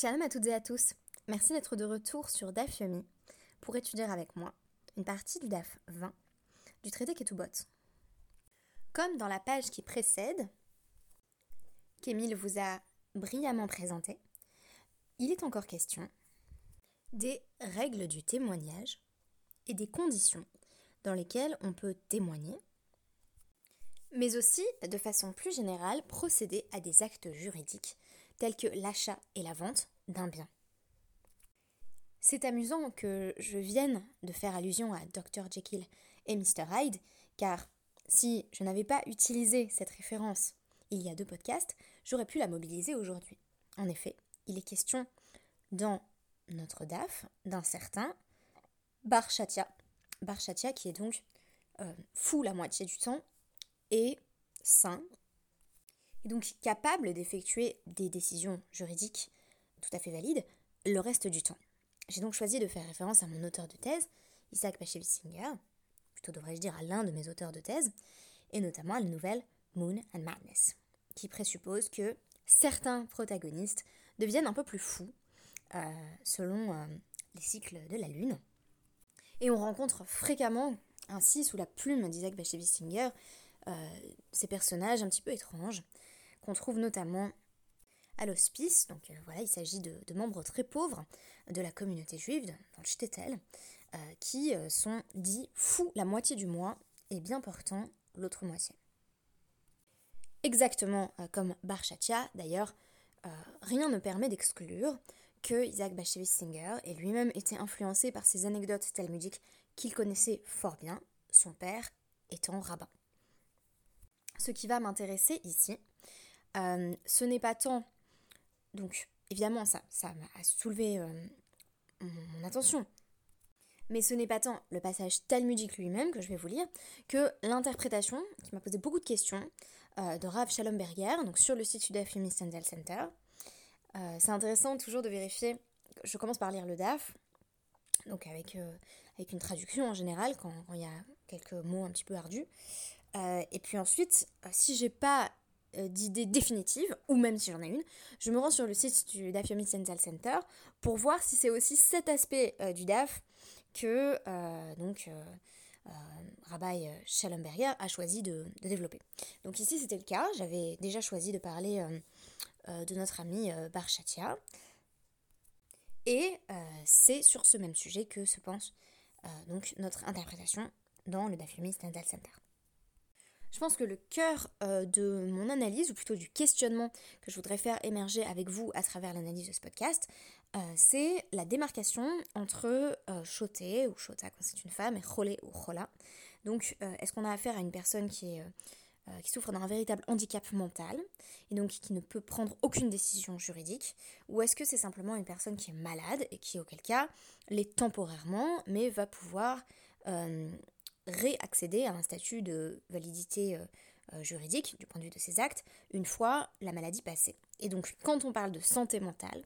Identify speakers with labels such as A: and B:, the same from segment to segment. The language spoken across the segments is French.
A: Shalom à toutes et à tous. Merci d'être de retour sur DAF Yomi pour étudier avec moi une partie du DAF 20 du traité Ketubot. Comme dans la page qui précède, qu'Émile vous a brillamment présenté, il est encore question des règles du témoignage et des conditions dans lesquelles on peut témoigner, mais aussi, de façon plus générale, procéder à des actes juridiques tels que l'achat et la vente d'un bien. C'est amusant que je vienne de faire allusion à Dr. Jekyll et Mr. Hyde, car si je n'avais pas utilisé cette référence il y a deux podcasts, j'aurais pu la mobiliser aujourd'hui. En effet, il est question dans notre DAF d'un certain Barchatia. Barchatia qui est donc euh, fou la moitié du temps et sain, et donc capable d'effectuer des décisions juridiques tout à fait valides le reste du temps. J'ai donc choisi de faire référence à mon auteur de thèse, Isaac Bashevis-Singer, plutôt devrais-je dire à l'un de mes auteurs de thèse, et notamment à la nouvelle Moon and Madness, qui présuppose que certains protagonistes deviennent un peu plus fous euh, selon euh, les cycles de la Lune. Et on rencontre fréquemment, ainsi sous la plume d'Isaac Bashevis-Singer, euh, ces personnages un petit peu étranges, qu'on trouve notamment à l'hospice. Donc voilà, il s'agit de, membres très pauvres de la communauté juive, dans le shtetl, qui sont dits fous la moitié du mois et bien portants l'autre moitié. Exactement comme Barchatia, d'ailleurs, rien ne permet d'exclure que Isaac Bashevis Singer ait lui-même été influencé par ces anecdotes talmudiques qu'il connaissait fort bien, son père étant rabbin. Ce qui va m'intéresser ici, euh, ce n'est pas tant, donc évidemment ça, ça m'a soulevé euh, mon attention, mais ce n'est pas tant le passage talmudique lui-même que je vais vous lire, que l'interprétation, qui m'a posé beaucoup de questions, euh, de Rav Shalom Berger, donc sur le site Sudaf Sandal Center, euh, c'est intéressant toujours de vérifier. Je commence par lire le DAF, donc avec, avec une traduction en général, quand il y a quelques mots un petit peu ardus. Et puis ensuite, si j'ai pas d'idée définitive, ou même si j'en ai une, je me rends sur le site du DAF Yomi Center pour voir si c'est aussi cet aspect du DAF que donc Rabbi Schallenberger a choisi de, développer. Donc ici c'était le cas, j'avais déjà choisi de parler euh, de notre ami euh, Barchatia. Et euh, c'est sur ce même sujet que se pense donc notre interprétation dans le Dafyomi Stendhal Center. Je pense que le cœur de mon analyse, ou plutôt du questionnement que je voudrais faire émerger avec vous à travers l'analyse de ce podcast, c'est la démarcation entre choté ou chota quand c'est une femme et cholé ou chola. Donc, est-ce qu'on a affaire à une personne qui est euh, qui souffre d'un véritable handicap mental et donc qui ne peut prendre aucune décision juridique Ou est-ce que c'est simplement une personne qui est malade et qui, auquel cas, l'est temporairement, mais va pouvoir euh, réaccéder à un statut de validité euh, juridique du point de vue de ses actes une fois la maladie passée. Et donc, quand on parle de santé mentale,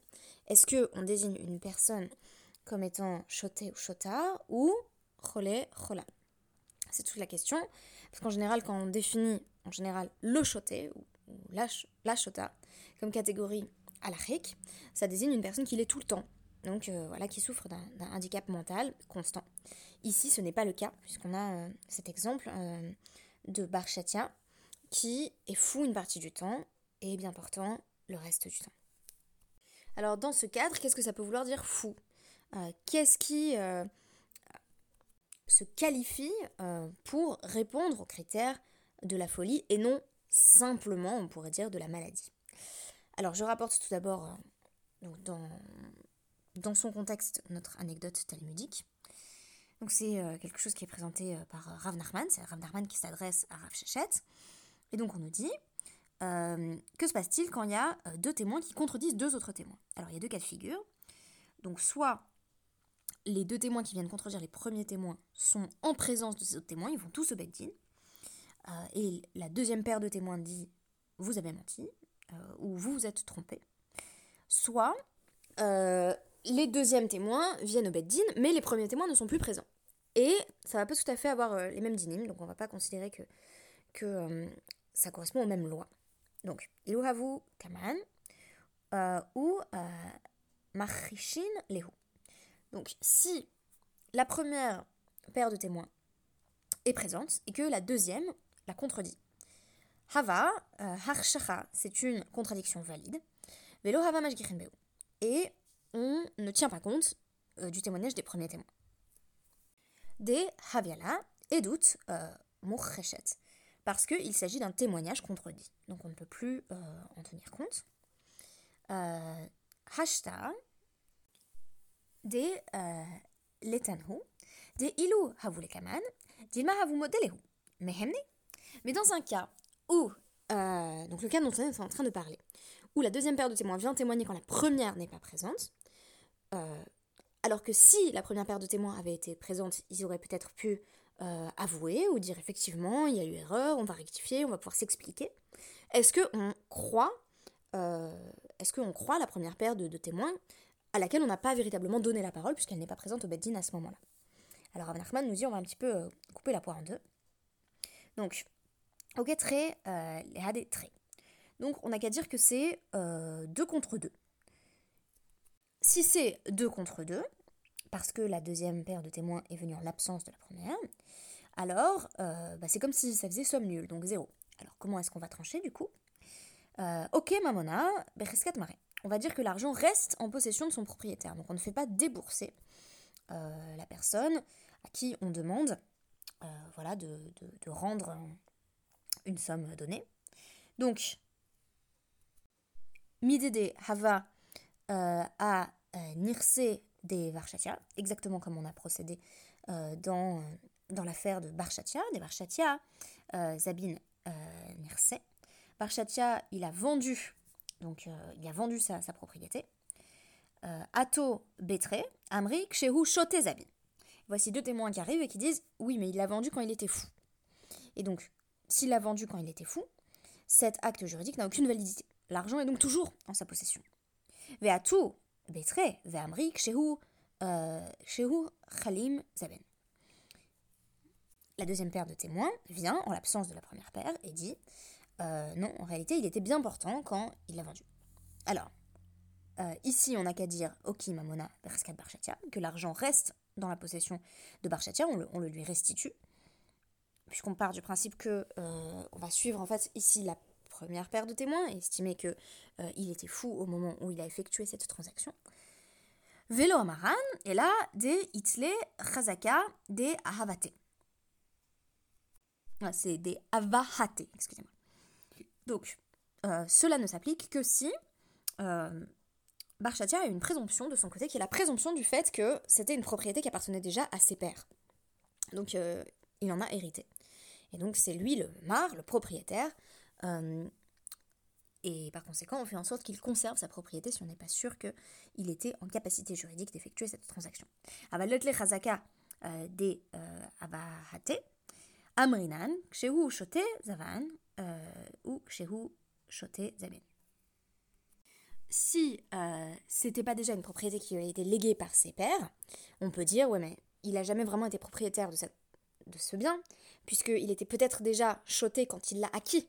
A: est-ce qu'on désigne une personne comme étant choté ou chota ou cholé, chola? C'est toute la question. Parce qu'en général, quand on définit en général le choté ou, la, chota comme catégorie à ça désigne une personne qui l'est tout le temps, donc euh, voilà, qui souffre d'un handicap mental constant. Ici, ce n'est pas le cas, puisqu'on a euh, cet exemple euh, de Barchatia qui est fou une partie du temps et bien portant le reste du temps. Alors, dans ce cadre, qu'est-ce que ça peut vouloir dire fou? Qu'est-ce qui se qualifie pour répondre aux critères de la folie et non simplement, on pourrait dire, de la maladie? Alors, je rapporte tout d'abord euh, dans, dans son contexte notre anecdote talmudique. Donc, c'est euh, quelque chose qui est présenté euh, par Rav Nachman, c'est Rav Nachman qui s'adresse à Rav Shechet. Et donc, on nous dit que se passe-t-il quand il y a deux témoins qui contredisent deux autres témoins? Alors, il y a deux cas de figure. Donc, soit les deux témoins qui viennent contredire les premiers témoins sont en présence de ces autres témoins, ils vont tous au Beddin. Euh, et la deuxième paire de témoins dit vous avez menti euh, ou vous vous êtes trompé. Soit euh, les deuxièmes témoins viennent au Beddin, mais les premiers témoins ne sont plus présents. Et ça va pas tout à fait avoir les mêmes dynimes, donc on va pas considérer que, que ça correspond aux mêmes lois. Donc, Iluhavu Kaman, ou Marichin Lehu. Donc, si la première paire de témoins est présente et que la deuxième la contredit. Hava, euh, harshacha, c'est une contradiction valide. Et on ne tient pas compte euh, du témoignage des premiers témoins. Des haviala, edut, euh, parce qu'il s'agit d'un témoignage contredit. Donc on ne peut plus euh, en tenir compte. Hashta, des letanhu, des ilu havulekaman, dilma havumodelehu. Mais dans un cas où, donc le cas dont on est en train de parler, où la deuxième paire de témoins vient témoigner quand la première n'est pas présente, euh, alors que si la première paire de témoins avait été présente, ils auraient peut-être pu euh, avouer ou dire effectivement il y a eu erreur, on va rectifier, on va pouvoir s'expliquer. Est-ce qu'on croit, est-ce qu'on croit la première paire de, témoins à laquelle on n'a pas véritablement donné la parole puisqu'elle n'est pas présente au Beddin à ce moment-là? Alors Abn nous dit on va un petit peu couper la poire en deux. Donc Ok, très, euh, les. Donc on n'a qu'à dire que c'est 2 euh, contre 2. Si c'est 2 contre 2, parce que la deuxième paire de témoins est venue en l'absence de la première, alors euh, bah, c'est comme si ça faisait somme nulle, donc 0. Alors comment est-ce qu'on va trancher du coup? Ok, Mamona, Bereskat Mare. On va dire que l'argent reste en possession de son propriétaire, donc on ne fait pas débourser la personne à qui on demande de, rendre une somme donnée. Donc, Midede Hava euh, a euh, Nirse des Varchatia, exactement comme on a procédé euh, dans, dans l'affaire de Barchatia, des Varchatia, Zabin Nirse. Barchatia, il a vendu, donc il a vendu sa, sa propriété. Ato Betre, Amri, Kshehu Shote Zabin. Voici deux témoins qui arrivent et qui disent Oui, mais il l'a vendu quand il était fou. Et donc, s'il l'a vendu quand il était fou, cet acte juridique n'a aucune validité. L'argent est donc toujours en sa possession. Ve'atu La deuxième paire de témoins vient, en l'absence de la première paire, et dit euh, non, en réalité, il était bien portant quand il l'a vendu. Alors, euh, ici, on n'a qu'à dire Oki Mamona Berskat Barchatia, que l'argent reste dans la possession de Barchatia, on le lui restitue puisqu'on part du principe que euh, on va suivre en fait ici la première paire de témoins et estimer que euh, était fou au moment où il a effectué cette transaction. Velo Amaran et là des Itle Chazaka des Ahavate. Ah, c'est des Avahate, excusez-moi. Donc, euh, cela ne s'applique que si euh, Barchatia a une présomption de son côté, qui est la présomption du fait que c'était une propriété qui appartenait déjà à ses pères. Donc, il en a hérité. Et donc c'est lui le mar, le propriétaire. Euh, et par conséquent, on fait en sorte qu'il conserve sa propriété si on n'est pas sûr qu'il était en capacité juridique d'effectuer cette transaction. Avalotle euh, de euh, abahate, amrinan, kshehu shote zavan, ou kshehu shote zaben. Si c'était pas déjà une propriété qui a été léguée par ses pères, on peut dire, ouais mais il n'a jamais vraiment été propriétaire de cette de ce bien, puisqu'il était peut-être déjà choté quand il l'a acquis.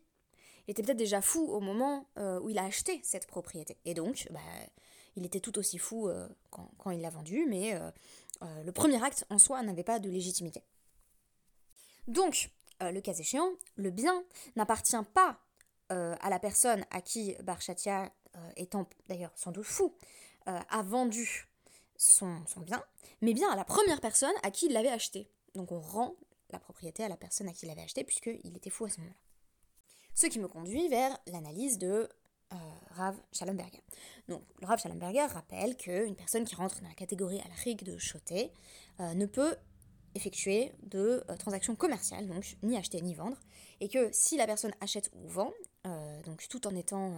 A: Était peut-être déjà fou au moment euh, où il a acheté cette propriété. Et donc, bah, il était tout aussi fou euh, quand, il l'a vendu, mais euh, le premier acte en soi n'avait pas de légitimité. Donc, le cas échéant, le bien n'appartient pas à la personne à qui Barchatia, étant d'ailleurs sans doute fou, a vendu son, son bien, mais bien à la première personne à qui il l'avait acheté. Donc on rend la propriété à la personne à qui il l'avait acheté, puisqu'il était fou à ce moment-là. Ce qui me conduit vers l'analyse de euh, Rav Schallenberger. Donc, le Rav Schallenberger rappelle qu'une personne qui rentre dans la catégorie la de Choté euh, ne peut effectuer de euh, transactions commerciales, donc ni acheter ni vendre, et que si la personne achète ou vend, donc tout en étant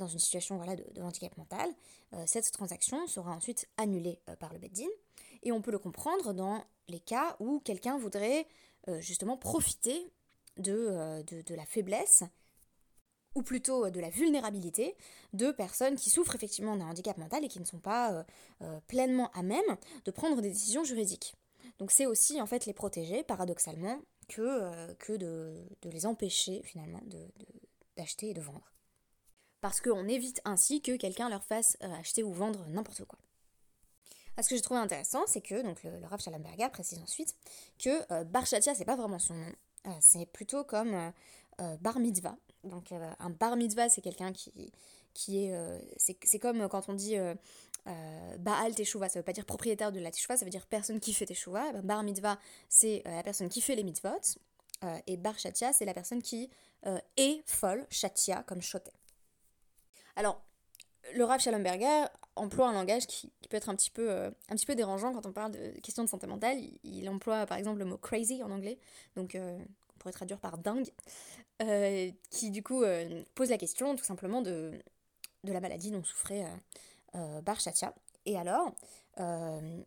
A: dans une situation de, handicap mental, cette transaction sera ensuite annulée par le Beddin, et on peut le comprendre dans les cas où quelqu'un voudrait euh, justement profiter euh, de, de, la faiblesse ou plutôt de la vulnérabilité de personnes qui souffrent effectivement d'un handicap mental et qui ne sont pas euh, pleinement à même de prendre des décisions juridiques. Donc c'est aussi en fait les protéger paradoxalement que, que de, de, les empêcher finalement d'acheter et de vendre. parce qu'on évite ainsi que quelqu'un leur fasse acheter ou vendre n'importe quoi. ce que j'ai trouvé intéressant, c'est que donc le, Rav Schallenberger précise ensuite que Bar Shatia, c'est pas vraiment son nom, c'est plutôt comme Bar Mitzvah. Donc un Bar Mitzvah, c'est quelqu'un qui, qui est. c'est comme quand on dit euh, Baal Teshuvah, ça veut pas dire propriétaire de la Teshuvah, ça veut dire personne qui fait Teshuvah. Bar Mitzvah, c'est euh, la personne qui fait les mitzvot. Euh, et Bar Shatia, c'est la personne qui est folle, Shatia, comme Shoté. Alors, le Rav Schallenberger emploie un langage qui, peut être un petit, peu, un petit peu dérangeant quand on parle de questions de santé mentale. Il, emploie par exemple le mot crazy en anglais, donc on pourrait traduire par dingue, qui du coup pose la question tout simplement de, la maladie dont souffrait euh, Bar Et alors, euh,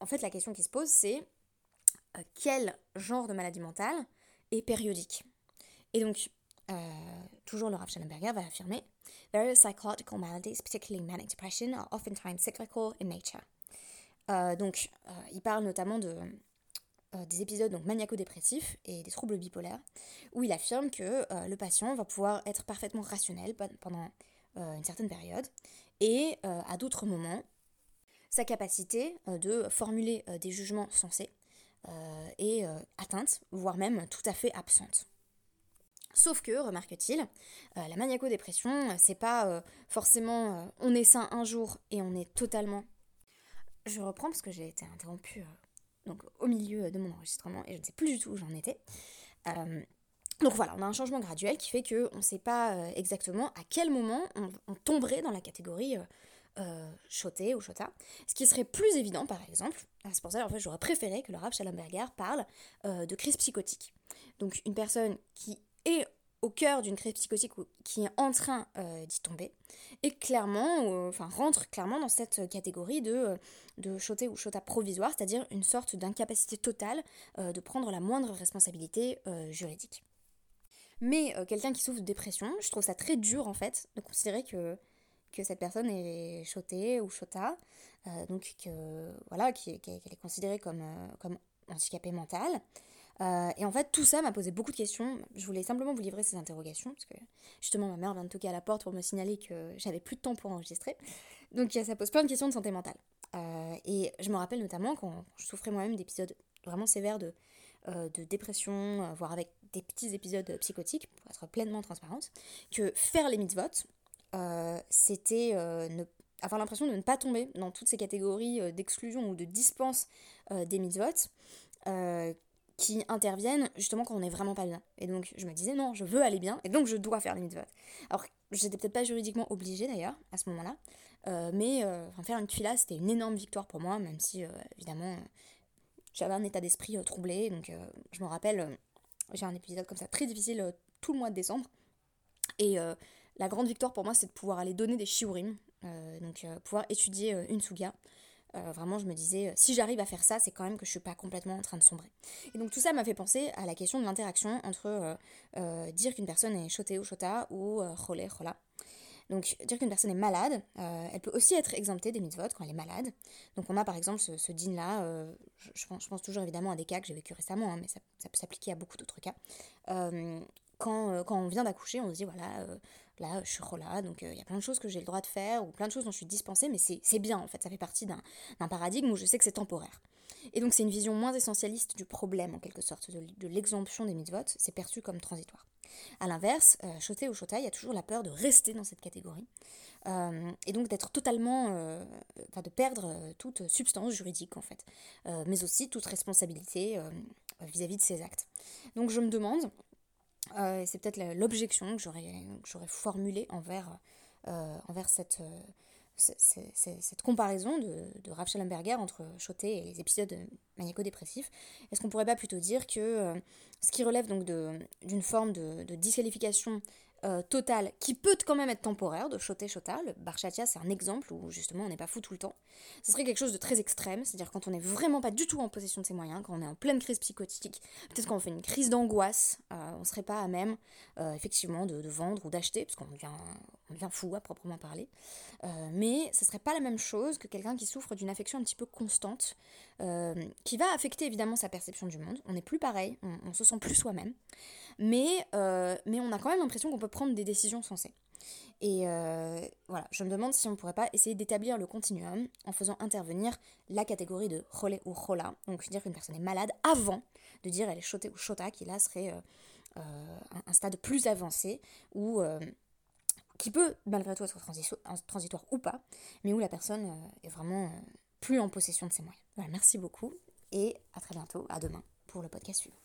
A: en fait, la question qui se pose, c'est euh, quel genre de maladie mentale est périodique? Et donc, toujours le Rav Schellenberger va affirmer Various psychological maladies, particularly manic depression, are oftentimes cyclical in nature. donc, il parle notamment de, des épisodes maniaco-dépressifs et des troubles bipolaires, où il affirme que le patient va pouvoir être parfaitement rationnel pendant une certaine période, et euh, à d'autres moments, sa capacité euh, de formuler euh, des jugements sensés est atteinte, voire même tout à fait absente. Sauf que, remarque-t-il, la maniaco-dépression, c'est pas forcément on est sain un jour et on est totalement. Je reprends parce que j'ai été interrompue donc, au milieu de mon enregistrement et je ne sais plus du tout où j'en étais. Donc voilà, on a un changement graduel qui fait qu'on ne sait pas euh, exactement à quel moment on, tomberait dans la catégorie euh, euh ou chota. Ce qui serait plus évident, par exemple, ah, c'est pour ça en fait j'aurais préféré que le Rav Schallenberger parle euh, de crise psychotique. Donc une personne qui est au cœur d'une crise psychotique qui est en train d'y tomber, et clairement, enfin rentre clairement dans cette catégorie de, de choté ou chota provisoire, c'est-à-dire une sorte d'incapacité totale de prendre la moindre responsabilité juridique. Mais euh, quelqu'un qui souffre de dépression, je trouve ça très dur en fait de considérer que, que cette personne est chotée ou chota, euh, donc que voilà, qu'elle est considérée comme, euh, comme handicapée mentale. Et en fait, tout ça m'a posé beaucoup de questions. Je voulais simplement vous livrer ces interrogations, parce que justement, ma mère vient de toquer à la porte pour me signaler que j'avais plus de temps pour enregistrer. Donc ça pose plein de questions de santé mentale. et je me rappelle notamment quand je souffrais moi-même d'épisodes vraiment sévères de, de dépression, voire avec des petits épisodes psychotiques, pour être pleinement transparente, que faire les mitzvot, euh, c'était euh, avoir l'impression de ne pas tomber dans toutes ces catégories euh, d'exclusion ou de dispense des mitzvot qui interviennent justement quand on n'est vraiment pas bien. Et donc je me disais non, je veux aller bien, et donc je dois faire les mitzvot. Alors j'étais peut-être pas juridiquement obligée d'ailleurs à ce moment-là, mais faire une tuila c'était une énorme victoire pour moi, même si évidemment j'avais un état d'esprit troublé. Donc je me rappelle j'ai un épisode comme ça très difficile euh, tout le mois de décembre. Et euh, la grande victoire pour moi, c'est de pouvoir aller donner des shiurim, euh, donc pouvoir étudier une suga. Vraiment, je me disais, si j'arrive à faire ça, c'est quand même que je suis pas complètement en train de sombrer. Et donc tout ça m'a fait penser à la question de l'interaction entre dire qu'une personne est choté ou chota ou cholé, chola. Donc, dire qu'une personne est malade, euh, elle peut aussi être exemptée des mitzvot quand elle est malade. Donc, on a par exemple ce, ce din-là, euh, je, pense, toujours évidemment à des cas que j'ai vécu récemment, hein, mais ça, peut s'appliquer à beaucoup d'autres cas. Euh, quand, on vient d'accoucher, on se dit voilà, là, je suis là, donc il y a plein de choses que j'ai le droit de faire, ou plein de choses dont je suis dispensée, mais c'est bien en fait, ça fait partie d'un paradigme où je sais que c'est temporaire. Et donc, c'est une vision moins essentialiste du problème, en quelque sorte, de, l'exemption des mitzvot, c'est perçu comme transitoire. A l'inverse, euh, choté ou chota, il y a toujours la peur de rester dans cette catégorie. Euh, et donc d'être totalement, euh, enfin de perdre toute substance juridique en fait, mais aussi toute responsabilité vis-à-vis de ses actes. Donc je me demande, c'est peut-être l'objection que j'aurais formulée envers, envers cette, cette comparaison de, de Rav Schellenberger entre Choté et les épisodes maniaco-dépressifs, est-ce qu'on pourrait pas plutôt dire que euh, ce qui relève donc d'une forme de, de disqualification euh, total qui peut quand même être temporaire, de choter chota. Le barchatia, c'est un exemple où justement on n'est pas fou tout le temps. Ce serait quelque chose de très extrême, c'est-à-dire quand on n'est vraiment pas du tout en possession de ses moyens, quand on est en pleine crise psychotique, peut-être quand on fait une crise d'angoisse, euh, on serait pas à même euh, effectivement de, vendre ou d'acheter, parce qu'on devient, devient fou à proprement parler. mais ce serait pas la même chose que quelqu'un qui souffre d'une affection un petit peu constante, qui va affecter évidemment sa perception du monde. On n'est plus pareil, on, on se sent plus soi-même mais, euh, mais on a quand même l'impression qu'on peut prendre des décisions sensées. Et voilà, je me demande si on ne pourrait pas essayer d'établir le continuum en faisant intervenir la catégorie de relais ou rola, donc dire qu'une personne est malade avant de dire elle est chotée ou chota, qui là serait un, stade plus avancé où qui peut malgré tout être transitoire ou pas, mais où la personne est vraiment plus en possession de ses moyens. Voilà, merci beaucoup et à très bientôt, à demain pour le podcast suivant.